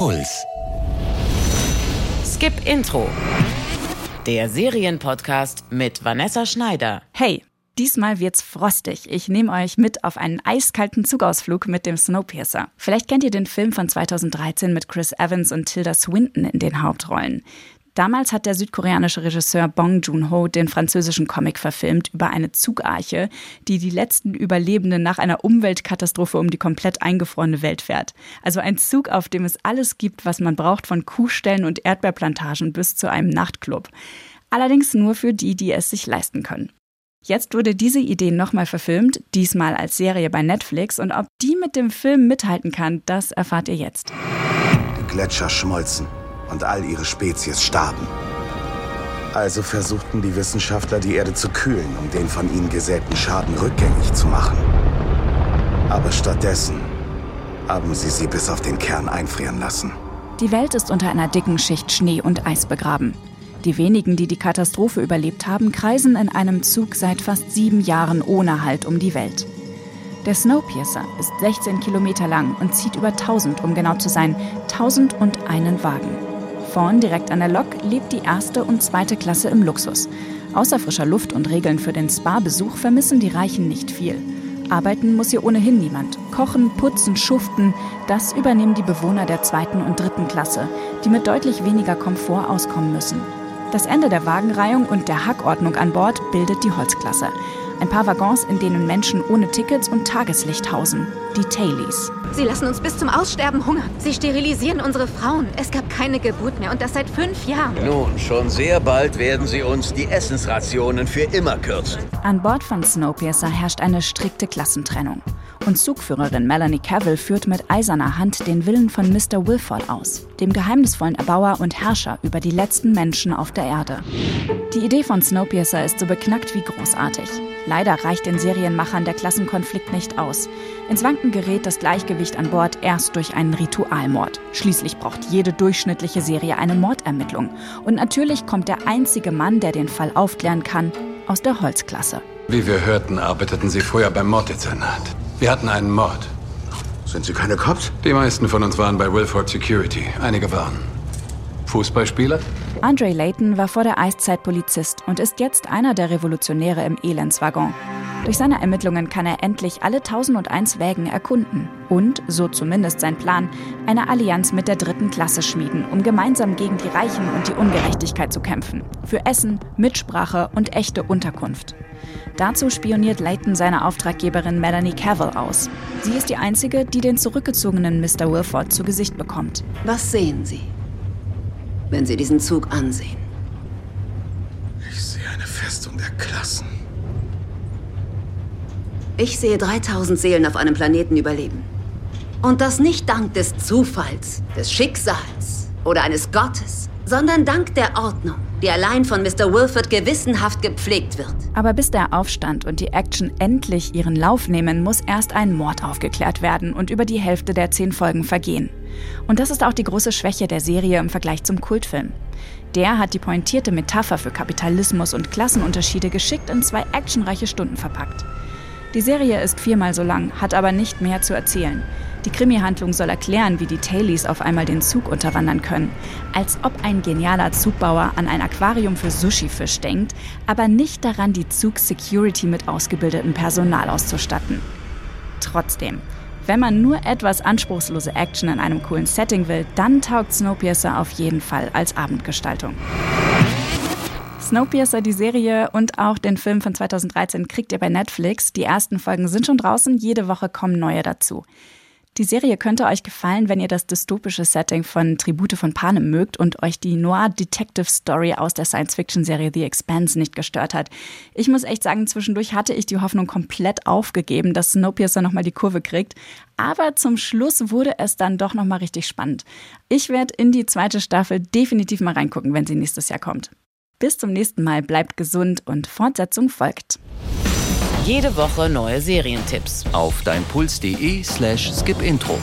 Puls. Skip Intro. Der Serienpodcast mit Vanessa Schneider. Hey, diesmal wird's frostig. Ich nehme euch mit auf einen eiskalten Zugausflug mit dem Snowpiercer. Vielleicht kennt ihr den Film von 2013 mit Chris Evans und Tilda Swinton in den Hauptrollen. Damals hat der südkoreanische Regisseur Bong Joon-ho den französischen Comic verfilmt über eine Zugarche, die die letzten Überlebenden nach einer Umweltkatastrophe um die komplett eingefrorene Welt fährt. Also ein Zug, auf dem es alles gibt, was man braucht, von Kuhstellen und Erdbeerplantagen bis zu einem Nachtclub. Allerdings nur für die, die es sich leisten können. Jetzt wurde diese Idee nochmal verfilmt, diesmal als Serie bei Netflix, und ob die mit dem Film mithalten kann, das erfahrt ihr jetzt. Die Gletscher schmolzen und all ihre Spezies starben. Also versuchten die Wissenschaftler, die Erde zu kühlen, um den von ihnen gesäten Schaden rückgängig zu machen. Aber stattdessen haben sie sie bis auf den Kern einfrieren lassen. Die Welt ist unter einer dicken Schicht Schnee und Eis begraben. Die wenigen, die die Katastrophe überlebt haben, kreisen in einem Zug seit fast sieben Jahren ohne Halt um die Welt. Der Snowpiercer ist 16 Kilometer lang und zieht über 1000, um genau zu sein, 1000 und einen Wagen. Vorn direkt an der Lok lebt die erste und zweite Klasse im Luxus. Außer frischer Luft und Regeln für den Spa-Besuch vermissen die Reichen nicht viel. Arbeiten muss hier ohnehin niemand. Kochen, putzen, schuften, das übernehmen die Bewohner der zweiten und dritten Klasse, die mit deutlich weniger Komfort auskommen müssen. Das Ende der Wagenreihung und der Hackordnung an Bord bildet die Holzklasse. Ein paar Waggons, in denen Menschen ohne Tickets und Tageslicht hausen. Die Tailies. Sie lassen uns bis zum Aussterben hungern. Sie sterilisieren unsere Frauen. Es gab keine Geburt mehr und das seit fünf Jahren. Nun, schon sehr bald werden sie uns die Essensrationen für immer kürzen. An Bord von Snowpiercer herrscht eine strikte Klassentrennung. Und Zugführerin Melanie Cavill führt mit eiserner Hand den Willen von Mr. Wilford aus, dem geheimnisvollen Erbauer und Herrscher über die letzten Menschen auf der Erde. Die Idee von Snowpiercer ist so beknackt wie großartig. Leider reicht den Serienmachern der Klassenkonflikt nicht aus. Ins Wanken gerät das Gleichgewicht an Bord erst durch einen Ritualmord. Schließlich braucht jede durchschnittliche Serie eine Mordermittlung. Und natürlich kommt der einzige Mann, der den Fall aufklären kann, aus der Holzklasse. Wie wir hörten, arbeiteten Sie früher beim Morddezernat. Wir hatten einen Mord. Sind Sie keine Cops? Die meisten von uns waren bei Wilford Security. Einige waren Fußballspieler? Andre Layton war vor der Eiszeit Polizist und ist jetzt einer der Revolutionäre im Elendswaggon. Durch seine Ermittlungen kann er endlich alle 1001 Wägen erkunden und, so zumindest sein Plan, eine Allianz mit der dritten Klasse schmieden, um gemeinsam gegen die Reichen und die Ungerechtigkeit zu kämpfen. Für Essen, Mitsprache und echte Unterkunft. Dazu spioniert Layton seine Auftraggeberin Melanie Cavill aus. Sie ist die einzige, die den zurückgezogenen Mr. Wilford zu Gesicht bekommt. Was sehen Sie, wenn Sie diesen Zug ansehen? Ich sehe eine Festung der Klassen. Ich sehe 3000 Seelen auf einem Planeten überleben. Und das nicht dank des Zufalls, des Schicksals oder eines Gottes, sondern dank der Ordnung, die allein von Mr. Wilford gewissenhaft gepflegt wird. Aber bis der Aufstand und die Action endlich ihren Lauf nehmen, muss erst ein Mord aufgeklärt werden und über die Hälfte der zehn Folgen vergehen. Und das ist auch die große Schwäche der Serie im Vergleich zum Kultfilm. Der hat die pointierte Metapher für Kapitalismus und Klassenunterschiede geschickt in zwei actionreiche Stunden verpackt. Die Serie ist viermal so lang, hat aber nicht mehr zu erzählen. Die Krimi-Handlung soll erklären, wie die Tailies auf einmal den Zug unterwandern können. Als ob ein genialer Zugbauer an ein Aquarium für Sushi-Fisch denkt, aber nicht daran, die Zug-Security mit ausgebildetem Personal auszustatten. Trotzdem, wenn man nur etwas anspruchslose Action in einem coolen Setting will, dann taugt Snowpiercer auf jeden Fall als Abendgestaltung. Snowpiercer, die Serie und auch den Film von 2013 kriegt ihr bei Netflix. Die ersten Folgen sind schon draußen, jede Woche kommen neue dazu. Die Serie könnte euch gefallen, wenn ihr das dystopische Setting von Tribute von Panem mögt und euch die Noir-Detective-Story aus der Science-Fiction-Serie The Expanse nicht gestört hat. Ich muss echt sagen, zwischendurch hatte ich die Hoffnung komplett aufgegeben, dass Snowpiercer nochmal die Kurve kriegt. Aber zum Schluss wurde es dann doch nochmal richtig spannend. Ich werde in die zweite Staffel definitiv mal reingucken, wenn sie nächstes Jahr kommt. Bis zum nächsten Mal, bleibt gesund und Fortsetzung folgt. Jede Woche neue Serientipps. Auf deinpuls.de slash skipintro.